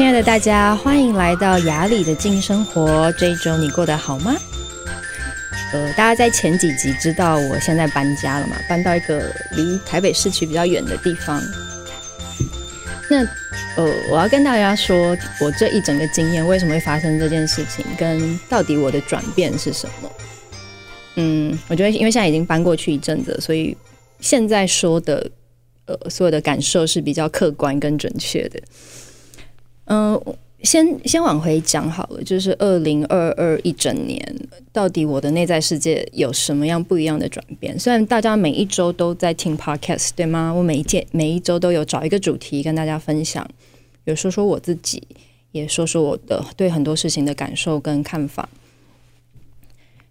亲爱的大家，欢迎来到雅里的静生活。这一周你过得好吗？呃，大家在前几集知道我现在搬家了嘛？搬到一个离台北市区比较远的地方。那呃，我要跟大家说，我这一整个经验为什么会发生这件事情，跟到底我的转变是什么？嗯，我觉得因为现在已经搬过去一阵子，所以现在说的呃所有的感受是比较客观跟准确的。嗯、先先往回讲好了，就是二零二二一整年，到底我的内在世界有什么样不一样的转变？虽然大家每一周都在听 Podcast，对吗？我每一件每一周都有找一个主题跟大家分享，有说说我自己，也说说我的对很多事情的感受跟看法。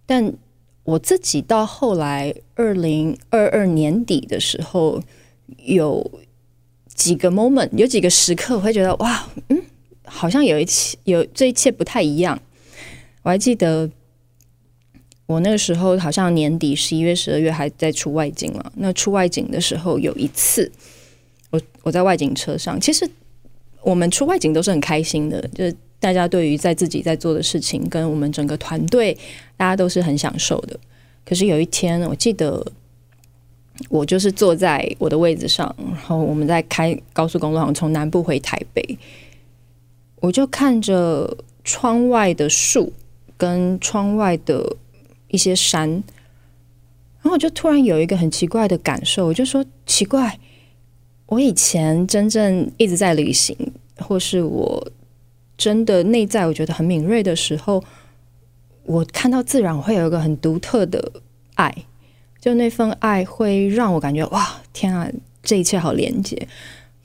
但我自己到后来二零二二年底的时候，有几个 moment，有几个时刻，我会觉得哇，嗯。好像有一切有这一切不太一样。我还记得我那个时候好像年底十一月、十二月还在出外景嘛。那出外景的时候有一次，我我在外景车上，其实我们出外景都是很开心的，就是大家对于在自己在做的事情，跟我们整个团队，大家都是很享受的。可是有一天，我记得我就是坐在我的位置上，然后我们在开高速公路上从南部回台北。我就看着窗外的树跟窗外的一些山，然后我就突然有一个很奇怪的感受，我就说奇怪，我以前真正一直在旅行，或是我真的内在我觉得很敏锐的时候，我看到自然会有一个很独特的爱，就那份爱会让我感觉哇，天啊，这一切好连接。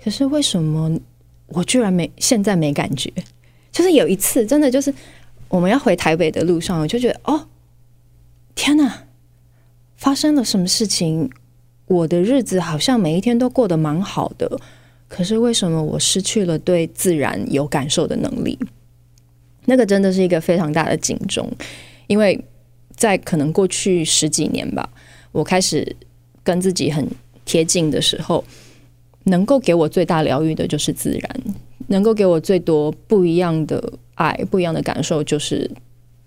可是为什么？我居然没现在没感觉，就是有一次真的就是我们要回台北的路上，我就觉得哦，天哪，发生了什么事情？我的日子好像每一天都过得蛮好的，可是为什么我失去了对自然有感受的能力？那个真的是一个非常大的警钟，因为在可能过去十几年吧，我开始跟自己很贴近的时候。能够给我最大疗愈的就是自然，能够给我最多不一样的爱、不一样的感受，就是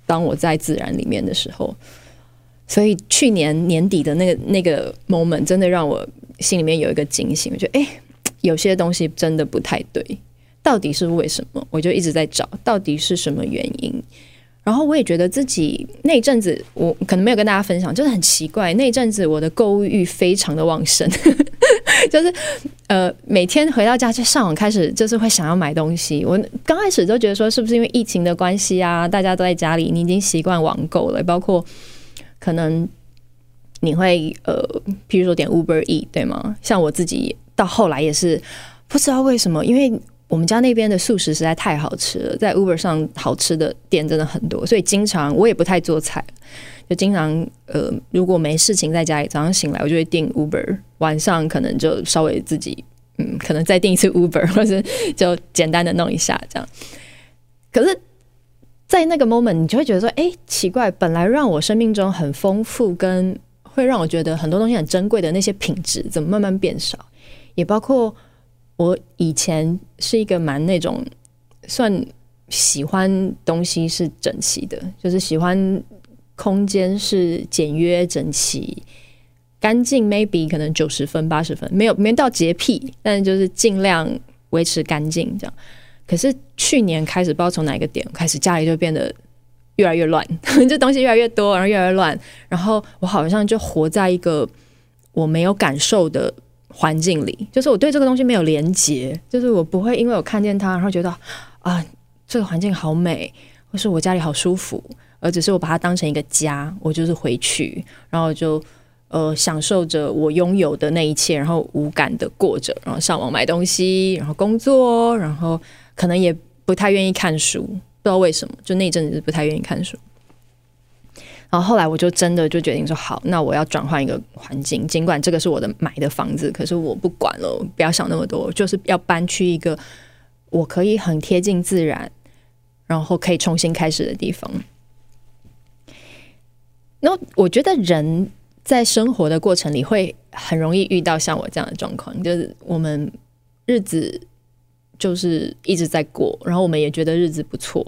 当我在自然里面的时候。所以去年年底的那个那个 moment，真的让我心里面有一个警醒，我觉得哎，有些东西真的不太对，到底是为什么？我就一直在找，到底是什么原因。然后我也觉得自己那阵子，我可能没有跟大家分享，就是很奇怪，那阵子我的购物欲非常的旺盛，就是呃每天回到家就上网开始，就是会想要买东西。我刚开始都觉得说，是不是因为疫情的关系啊，大家都在家里，你已经习惯网购了，包括可能你会呃，譬如说点 Uber E 对吗？像我自己到后来也是不知道为什么，因为。我们家那边的素食实在太好吃了，在 Uber 上好吃的店真的很多，所以经常我也不太做菜，就经常呃，如果没事情在家里，早上醒来我就会订 Uber，晚上可能就稍微自己嗯，可能再订一次 Uber，或者就简单的弄一下这样。可是，在那个 moment，你就会觉得说，哎，奇怪，本来让我生命中很丰富，跟会让我觉得很多东西很珍贵的那些品质，怎么慢慢变少？也包括。我以前是一个蛮那种算喜欢东西是整齐的，就是喜欢空间是简约整齐、干净。Maybe 可能九十分、八十分，没有没到洁癖，但就是尽量维持干净这样。可是去年开始，不知道从哪一个点开始，家里就变得越来越乱，这东西越来越多，然后越来越乱，然后我好像就活在一个我没有感受的。环境里，就是我对这个东西没有连接，就是我不会因为我看见它，然后觉得啊，这个环境好美，或是我家里好舒服，而只是我把它当成一个家，我就是回去，然后就呃享受着我拥有的那一切，然后无感的过着，然后上网买东西，然后工作，然后可能也不太愿意看书，不知道为什么，就那阵子不太愿意看书。然后后来我就真的就决定说好，那我要转换一个环境。尽管这个是我的买的房子，可是我不管了，不要想那么多，就是要搬去一个我可以很贴近自然，然后可以重新开始的地方。那我觉得人在生活的过程里会很容易遇到像我这样的状况，就是我们日子就是一直在过，然后我们也觉得日子不错，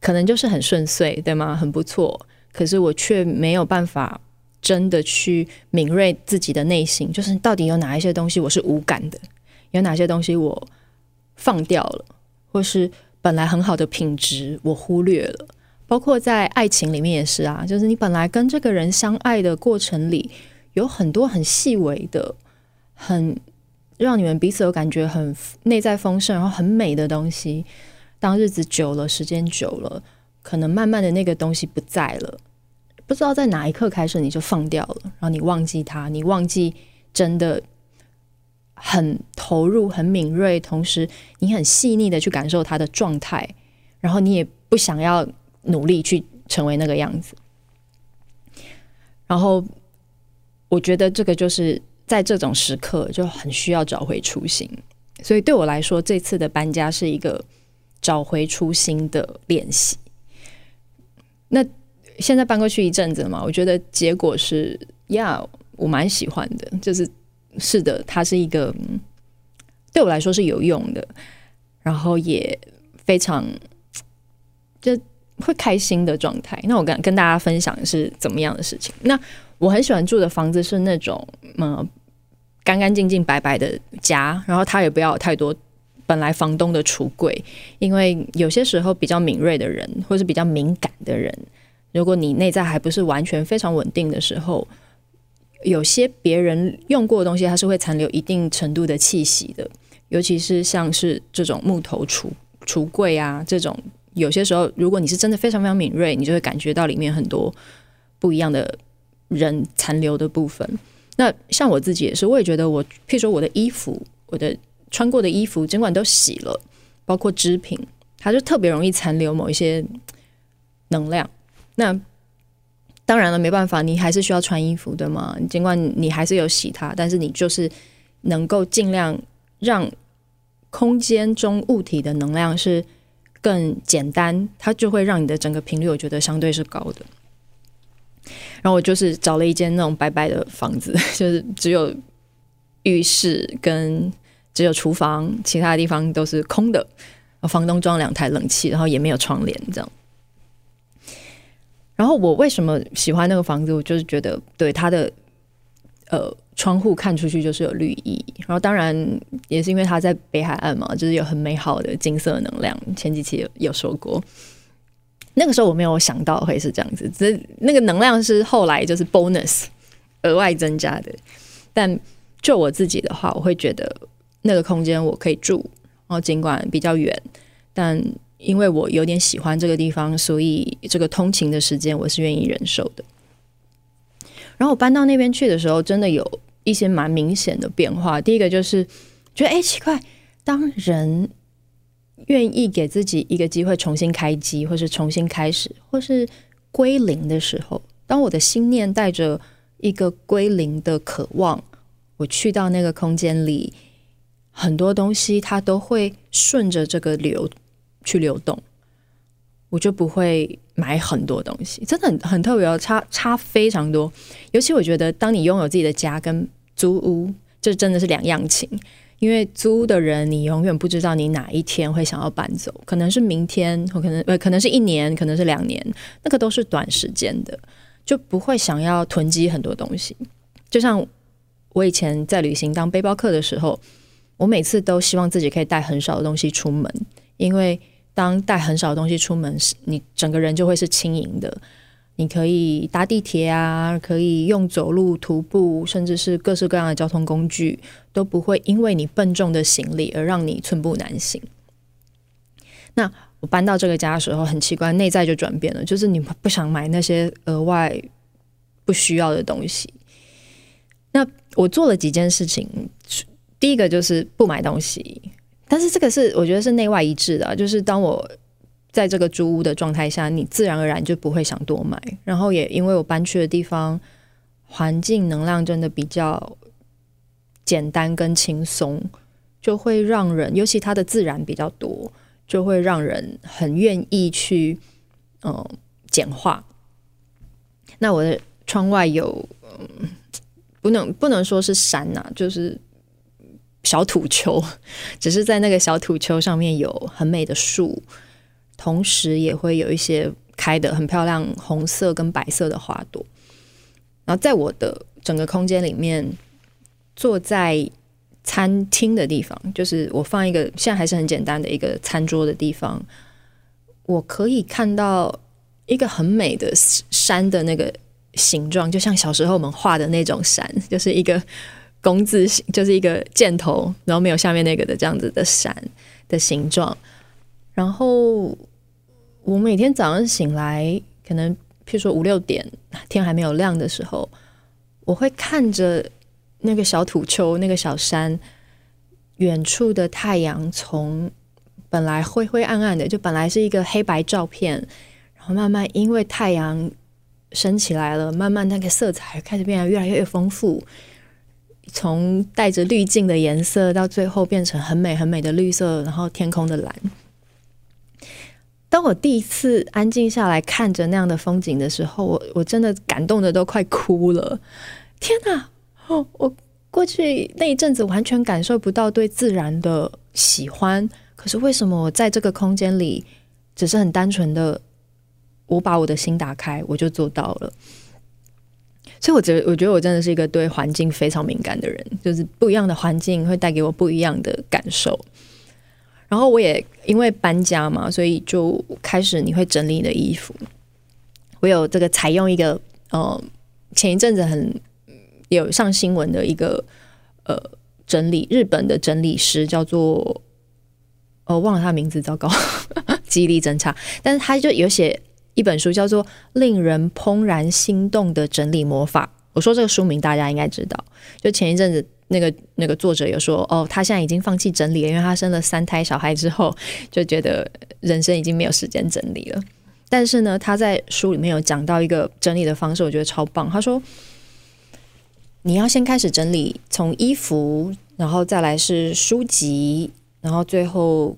可能就是很顺遂，对吗？很不错。可是我却没有办法真的去敏锐自己的内心，就是到底有哪一些东西我是无感的，有哪些东西我放掉了，或是本来很好的品质我忽略了。包括在爱情里面也是啊，就是你本来跟这个人相爱的过程里，有很多很细微的、很让你们彼此有感觉很内在丰盛，然后很美的东西。当日子久了，时间久了，可能慢慢的那个东西不在了，不知道在哪一刻开始你就放掉了，然后你忘记他，你忘记真的很投入、很敏锐，同时你很细腻的去感受他的状态，然后你也不想要。努力去成为那个样子，然后我觉得这个就是在这种时刻就很需要找回初心，所以对我来说，这次的搬家是一个找回初心的练习。那现在搬过去一阵子了嘛，我觉得结果是呀，我蛮喜欢的，就是是的，它是一个对我来说是有用的，然后也非常就。会开心的状态。那我跟跟大家分享是怎么样的事情？那我很喜欢住的房子是那种嗯干干净净白白的家，然后它也不要太多本来房东的橱柜，因为有些时候比较敏锐的人或是比较敏感的人，如果你内在还不是完全非常稳定的时候，有些别人用过的东西，它是会残留一定程度的气息的，尤其是像是这种木头橱橱柜啊这种。有些时候，如果你是真的非常非常敏锐，你就会感觉到里面很多不一样的人残留的部分。那像我自己也是，我也觉得我，譬如说我的衣服，我的穿过的衣服，尽管都洗了，包括织品，它就特别容易残留某一些能量。那当然了，没办法，你还是需要穿衣服的嘛。尽管你还是有洗它，但是你就是能够尽量让空间中物体的能量是。更简单，它就会让你的整个频率，我觉得相对是高的。然后我就是找了一间那种白白的房子，就是只有浴室跟只有厨房，其他的地方都是空的。房东装两台冷气，然后也没有窗帘，这样。然后我为什么喜欢那个房子？我就是觉得对它的呃。窗户看出去就是有绿意，然后当然也是因为它在北海岸嘛，就是有很美好的金色能量。前几期有有说过，那个时候我没有想到会是这样子，只那个能量是后来就是 bonus 额外增加的。但就我自己的话，我会觉得那个空间我可以住，然后尽管比较远，但因为我有点喜欢这个地方，所以这个通勤的时间我是愿意忍受的。然后我搬到那边去的时候，真的有。一些蛮明显的变化。第一个就是觉得，哎，奇怪，当人愿意给自己一个机会重新开机，或是重新开始，或是归零的时候，当我的心念带着一个归零的渴望，我去到那个空间里，很多东西它都会顺着这个流去流动，我就不会买很多东西，真的很很特别哦，差差非常多。尤其我觉得，当你拥有自己的家跟租屋，这真的是两样情。因为租屋的人，你永远不知道你哪一天会想要搬走，可能是明天，或可能呃，可能是一年，可能是两年，那个都是短时间的，就不会想要囤积很多东西。就像我以前在旅行当背包客的时候，我每次都希望自己可以带很少的东西出门，因为当带很少的东西出门时，你整个人就会是轻盈的。你可以搭地铁啊，可以用走路、徒步，甚至是各式各样的交通工具，都不会因为你笨重的行李而让你寸步难行。那我搬到这个家的时候，很奇怪，内在就转变了，就是你不想买那些额外不需要的东西。那我做了几件事情，第一个就是不买东西，但是这个是我觉得是内外一致的，就是当我。在这个租屋的状态下，你自然而然就不会想多买。然后也因为我搬去的地方环境能量真的比较简单跟轻松，就会让人，尤其它的自然比较多，就会让人很愿意去嗯简化。那我的窗外有嗯，不 能不能说是山呐、就是小土丘，只是在那个小土丘上面有很美的树，同时也会有一些开得很漂亮红色跟白色的花朵。然后在我的整个空间里面，坐在餐厅的地方，就是我放一个现在还是很简单的一个餐桌的地方，我可以看到一个很美的山的那个形状，就像小时候我们画的那种山，就是一个工字形，就是一个箭头，然后没有下面那个的这样子的山的形状。然后我每天早上醒来，可能。譬如说五六点天还没有亮的时候，我会看着那个小土丘、那个小山，远处的太阳从本来灰灰暗暗的，就本来是一个黑白照片，然后慢慢因为太阳升起来了，慢慢那个色彩开始变得越来越丰富，从带着滤镜的颜色，到最后变成很美很美的绿色，然后天空的蓝。当我第一次安静下来看着那样的风景的时候，我我真的感动的都快哭了。天哪！我过去那一阵子完全感受不到对自然的喜欢，可是为什么我在这个空间里，只是很单纯的，我把我的心打开，我就做到了。所以我觉得，我觉得我真的是一个对环境非常敏感的人，就是不一样的环境会带给我不一样的感受。然后我也因为搬家嘛，所以就开始你会整理你的衣服。我有这个采用一个呃，前一阵子很有上新闻的一个呃整理日本的整理师，叫做哦忘了他名字，糟糕，记忆力真差。但是他就有写一本书，叫做《令人怦然心动的整理魔法》。我说这个书名大家应该知道，就前一阵子。那个那个作者有说，哦，他现在已经放弃整理了，因为他生了三胎小孩之后，就觉得人生已经没有时间整理了。但是呢，他在书里面有讲到一个整理的方式，我觉得超棒。他说，你要先开始整理，从衣服，然后再来是书籍，然后最后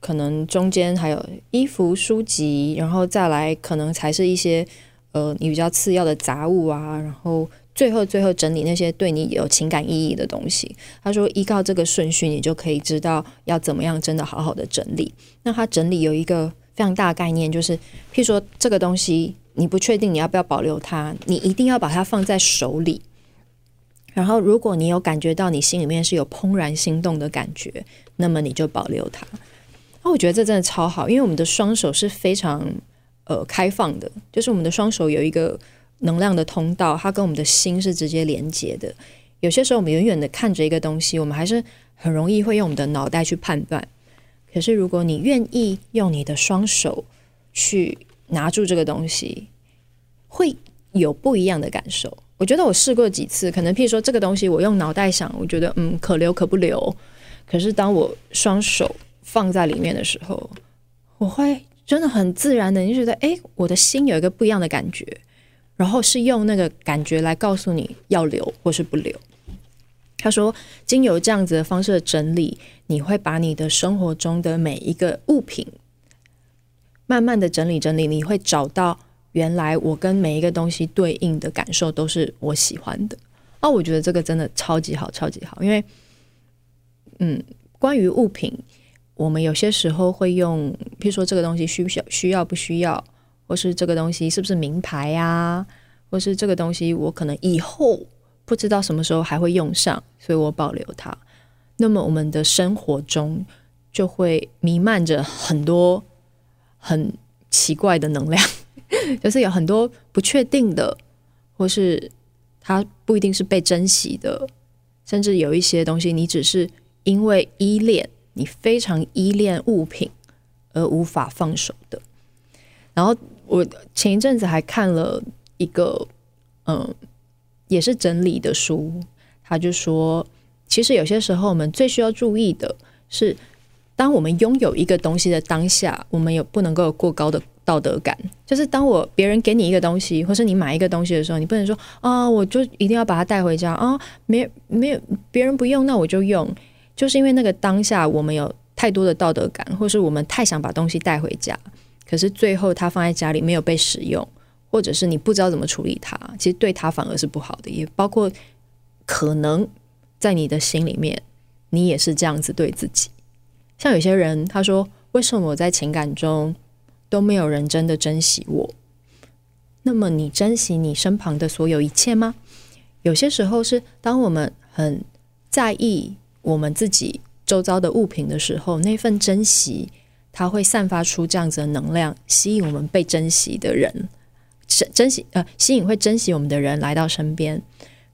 可能中间还有衣服、书籍，然后再来可能才是一些呃你比较次要的杂物啊，然后。最后，最后整理那些对你有情感意义的东西。他说，依靠这个顺序，你就可以知道要怎么样真的好好的整理。那他整理有一个非常大概念，就是譬如说这个东西你不确定你要不要保留它，你一定要把它放在手里。然后，如果你有感觉到你心里面是有怦然心动的感觉，那么你就保留它。那我觉得这真的超好，因为我们的双手是非常呃开放的，就是我们的双手有一个。能量的通道，它跟我们的心是直接连接的。有些时候，我们远远的看着一个东西，我们还是很容易会用我们的脑袋去判断。可是，如果你愿意用你的双手去拿住这个东西，会有不一样的感受。我觉得我试过几次，可能譬如说这个东西，我用脑袋想，我觉得嗯，可留可不留。可是当我双手放在里面的时候，我会真的很自然的，你就觉得哎，我的心有一个不一样的感觉。然后是用那个感觉来告诉你要留或是不留。他说，经由这样子的方式的整理，你会把你的生活中的每一个物品慢慢的整理整理，你会找到原来我跟每一个东西对应的感受都是我喜欢的。哦，我觉得这个真的超级好，超级好。因为，嗯，关于物品，我们有些时候会用，譬如说这个东西需不需要，需要不需要？或是这个东西是不是名牌啊？或是这个东西我可能以后不知道什么时候还会用上，所以我保留它。那么我们的生活中就会弥漫着很多很奇怪的能量，就是有很多不确定的，或是它不一定是被珍惜的，甚至有一些东西你只是因为依恋，你非常依恋物品而无法放手的，然后。我前一阵子还看了一个，嗯，也是整理的书，他就说，其实有些时候我们最需要注意的是，当我们拥有一个东西的当下，我们有不能够有过高的道德感。就是当我别人给你一个东西，或是你买一个东西的时候，你不能说啊，我就一定要把它带回家啊，没没有别人不用，那我就用，就是因为那个当下我们有太多的道德感，或是我们太想把东西带回家。可是最后，它放在家里没有被使用，或者是你不知道怎么处理它，其实对它反而是不好的。也包括可能在你的心里面，你也是这样子对自己。像有些人他说，为什么我在情感中都没有人真的珍惜我？那么你珍惜你身旁的所有一切吗？有些时候是当我们很在意我们自己周遭的物品的时候，那份珍惜，它会散发出这样子的能量，吸引我们被珍惜的人，珍珍惜呃，吸引会珍惜我们的人来到身边。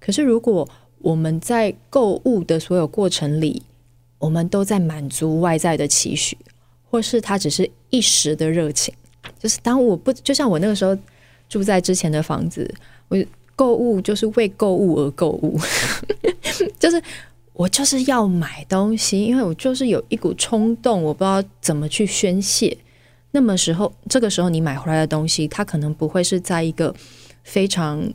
可是如果我们在购物的所有过程里，我们都在满足外在的期许，或是它只是一时的热情，就是当我不就像我那个时候住在之前的房子，我购物就是为购物而购物，就是。我就是要买东西，因为我就是有一股冲动，我不知道怎么去宣泄。那么时候，这个时候你买回来的东西，它可能不会是在一个非常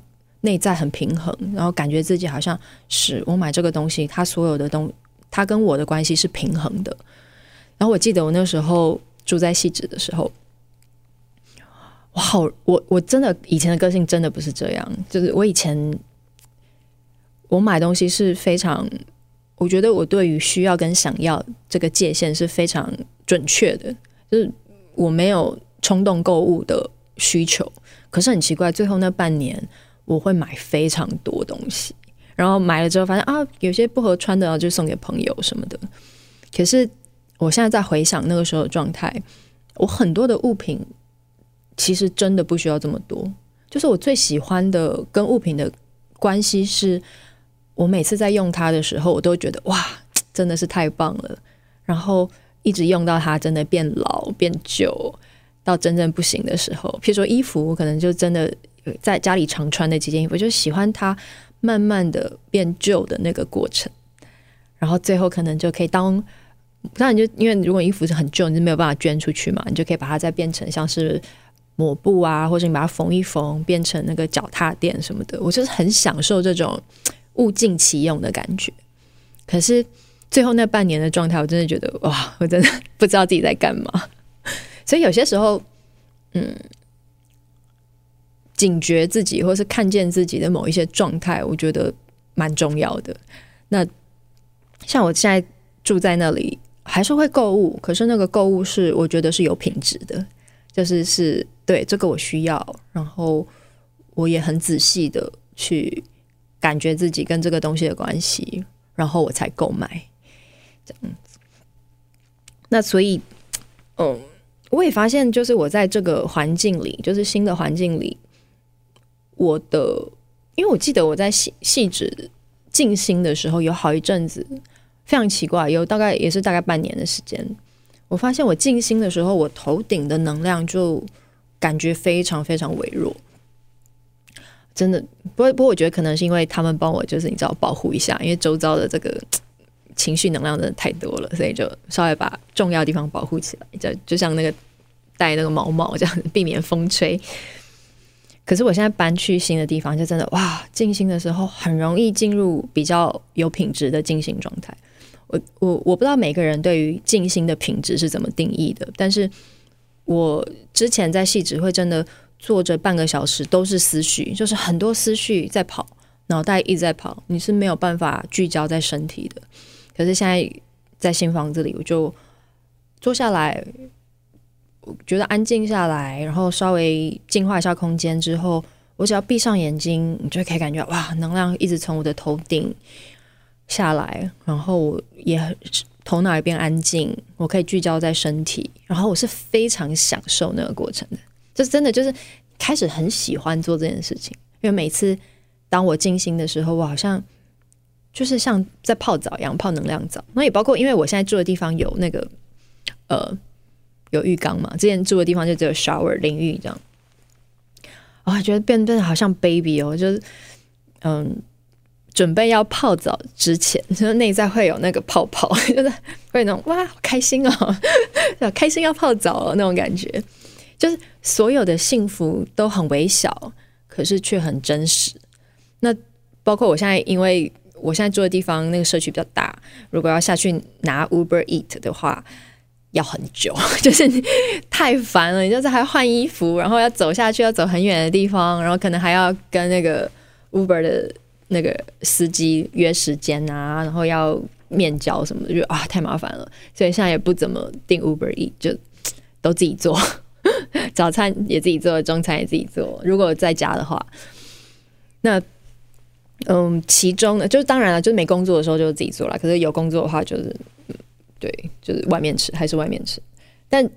内在很平衡，然后感觉自己好像是我买这个东西，它所有的东，它跟我的关系是平衡的。然后我记得我那时候住在汐止的时候，我好，我我真的以前的个性真的不是这样，就是我以前我买东西是非常。我觉得我对于需要跟想要这个界限是非常准确的，就是我没有冲动购物的需求。可是很奇怪，最后那半年我会买非常多东西，然后买了之后发现啊，有些不合穿的就送给朋友什么的。可是我现在在回想那个时候的状态，我很多的物品其实真的不需要这么多。就是我最喜欢的跟物品的关系是。我每次在用它的时候，我都觉得哇，真的是太棒了。然后一直用到它真的变老变旧，到真正不行的时候，譬如说衣服，我可能就真的在家里常穿的几件衣服，就喜欢它慢慢的变旧的那个过程。然后最后可能就可以当，当然就因为如果衣服是很旧，你就没有办法捐出去嘛，你就可以把它再变成像是抹布啊，或者你把它缝一缝，变成那个脚踏垫什么的。我就是很享受这种。物尽其用的感觉，可是最后那半年的状态，我真的觉得哇，我真的不知道自己在干嘛。所以有些时候，嗯，警觉自己，或是看见自己的某一些状态，我觉得蛮重要的。那像我现在住在那里，还是会购物，可是那个购物是我觉得是有品质的，就是是对这个我需要，然后我也很仔细的去。感觉自己跟这个东西的关系，然后我才购买这样子。那所以，嗯，我也发现，就是我在这个环境里，就是新的环境里，我的，因为我记得我在细细致静心的时候，有好一阵子非常奇怪，有大概也是大概半年的时间，我发现我静心的时候，我头顶的能量就感觉非常非常微弱。真的，不过不过，我觉得可能是因为他们帮我，就是你知道保护一下，因为周遭的这个情绪能量真的太多了，所以就稍微把重要的地方保护起来，就就像那个戴那个毛帽这样，避免风吹。可是我现在搬去新的地方，就真的哇，静心的时候很容易进入比较有品质的静心状态。我我我不知道每个人对于静心的品质是怎么定义的，但是我之前在戏指会真的。坐着半个小时都是思绪，就是很多思绪在跑，脑袋一直在跑，你是没有办法聚焦在身体的。可是现在在新房子里，我就坐下来，我觉得安静下来，然后稍微净化一下空间之后，我只要闭上眼睛，你就可以感觉哇，能量一直从我的头顶下来，然后我也头脑也变安静，我可以聚焦在身体，然后我是非常享受那个过程的。就真的，就是开始很喜欢做这件事情，因为每次当我静心的时候，我好像就是像在泡澡一样，泡能量澡。那也包括，因为我现在住的地方有那个呃有浴缸嘛，之前住的地方就只有 shower 淋浴这样。我觉得变得好像 baby 哦，就是嗯，准备要泡澡之前，就是内在会有那个泡泡，就是会那种哇，好开心哦，开心要泡澡哦那种感觉。就是所有的幸福都很微小，可是却很真实。那包括我现在，因为我现在住的地方那个社区比较大，如果要下去拿 Uber Eat 的话，要很久，就是太烦了。你就是还要换衣服，然后要走下去，要走很远的地方，然后可能还要跟那个 Uber 的那个司机约时间啊，然后要面交什么的，就啊太麻烦了，所以现在也不怎么订 Uber Eat，就都自己做，早餐也自己做，中餐也自己做。如果在家的话，那嗯，其中呢，就是当然了，就是没工作的时候就自己做了，可是有工作的话，就是对，就是外面吃还是外面吃。但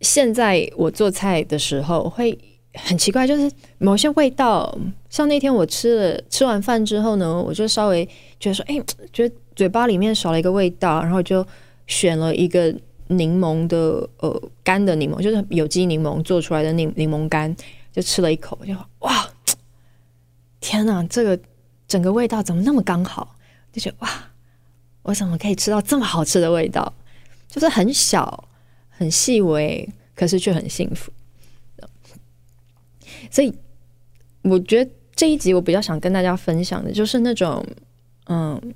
现在我做菜的时候会很奇怪，就是某些味道，像那天我吃了吃完饭之后呢，我就稍微觉得说，哎，觉得。嘴巴里面少了一个味道，然后就选了一个柠檬的呃干的柠檬，就是有机柠檬做出来的柠柠檬干，就吃了一口，就哇，天哪，这个整个味道怎么那么刚好？就觉得哇，我怎么可以吃到这么好吃的味道？就是很小很细微，可是却很幸福。所以我觉得这一集我比较想跟大家分享的就是那种嗯。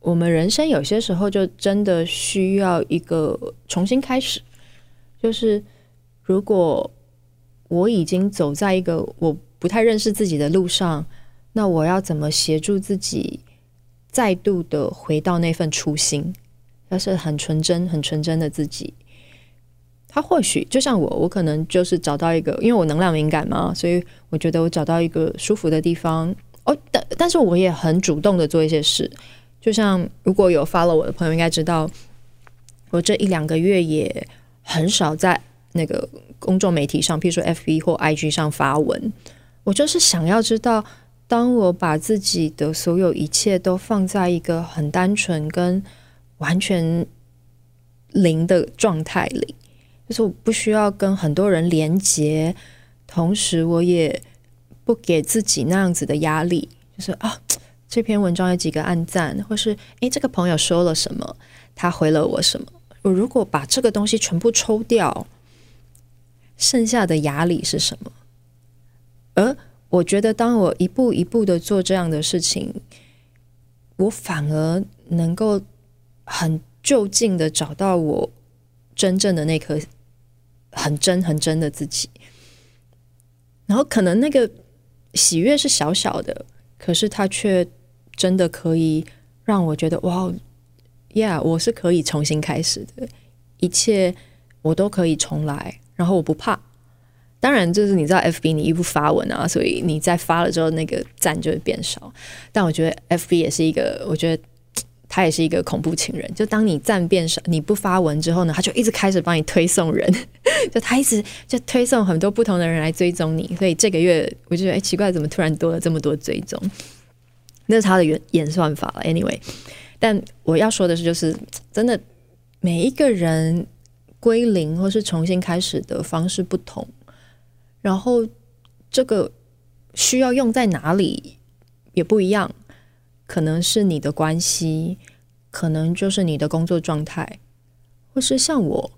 我们人生有些时候就真的需要一个重新开始，就是如果我已经走在一个我不太认识自己的路上，那我要怎么协助自己再度的回到那份初心？要是很纯真、很纯真的自己，他或许就像我，我可能就是找到一个，因为我能量敏感嘛，所以我觉得我找到一个舒服的地方。哦，但但是我也很主动的做一些事。就像如果有 follow 我的朋友应该知道，我这一两个月也很少在那个公众媒体上，譬如说 FB 或 IG 上发文。我就是想要知道，当我把自己的所有一切都放在一个很单纯跟完全零的状态里，就是我不需要跟很多人连接，同时我也不给自己那样子的压力，就是啊。这篇文章有几个按赞，或是诶，这个朋友说了什么，他回了我什么？我如果把这个东西全部抽掉，剩下的压力是什么？而我觉得，当我一步一步的做这样的事情，我反而能够很就近的找到我真正的那颗很真很真的自己。然后，可能那个喜悦是小小的，可是它却。真的可以让我觉得哇，Yeah，我是可以重新开始的，一切我都可以重来，然后我不怕。当然，就是你知道，FB 你一不发文啊，所以你在发了之后，那个赞就会变少。但我觉得 FB 也是一个，我觉得他也是一个恐怖情人。就当你赞变少，你不发文之后呢，他就一直开始帮你推送人，就他一直就推送很多不同的人来追踪你。所以这个月我就觉得，哎，奇怪，怎么突然多了这么多追踪？那是他的演演算法了，anyway。但我要说的是，就是真的每一个人归零或是重新开始的方式不同，然后这个需要用在哪里也不一样，可能是你的关系，可能就是你的工作状态，或是像我，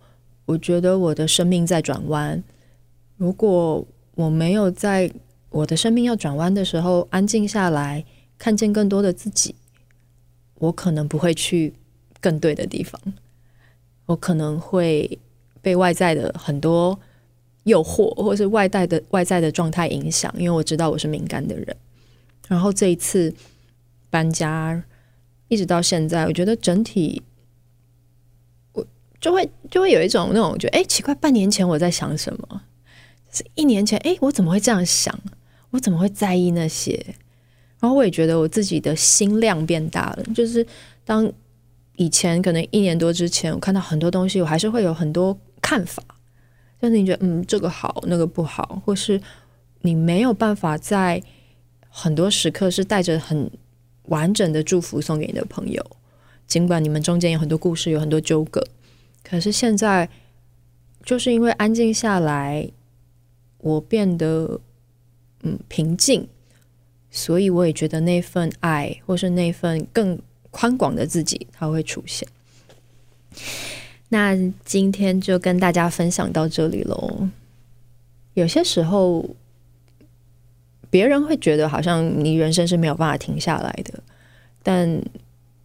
我觉得我的生命在转弯。如果我没有在我的生命要转弯的时候安静下来。看见更多的自己，我可能不会去更对的地方，我可能会被外在的很多诱惑，或是外在的外在的状态影响，因为我知道我是敏感的人。然后这一次搬家，一直到现在，我觉得整体我就会就会有一种那种觉得，哎，奇怪，半年前我在想什么？是一年前，哎，我怎么会这样想？我怎么会在意那些？然后我也觉得我自己的心量变大了，就是当以前可能一年多之前，我看到很多东西，我还是会有很多看法，就是你觉得嗯，这个好，那个不好，或是你没有办法在很多时刻是带着很完整的祝福送给你的朋友，尽管你们中间有很多故事，有很多纠葛，可是现在就是因为安静下来，我变得嗯平静。所以我也觉得那份爱，或是那份更宽广的自己，它会出现。那今天就跟大家分享到这里喽。有些时候，别人会觉得好像你人生是没有办法停下来的，但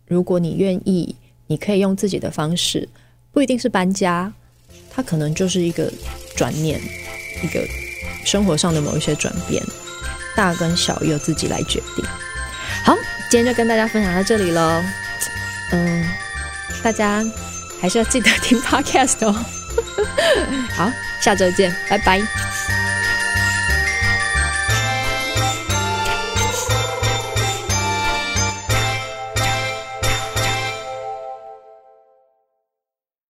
如果你愿意，你可以用自己的方式，不一定是搬家，它可能就是一个转念，一个生活上的某一些转变。大跟小由自己来决定。好今天就跟大家分享到这里喽嗯大家还是要记得听 podcast 哦。好下周见拜拜。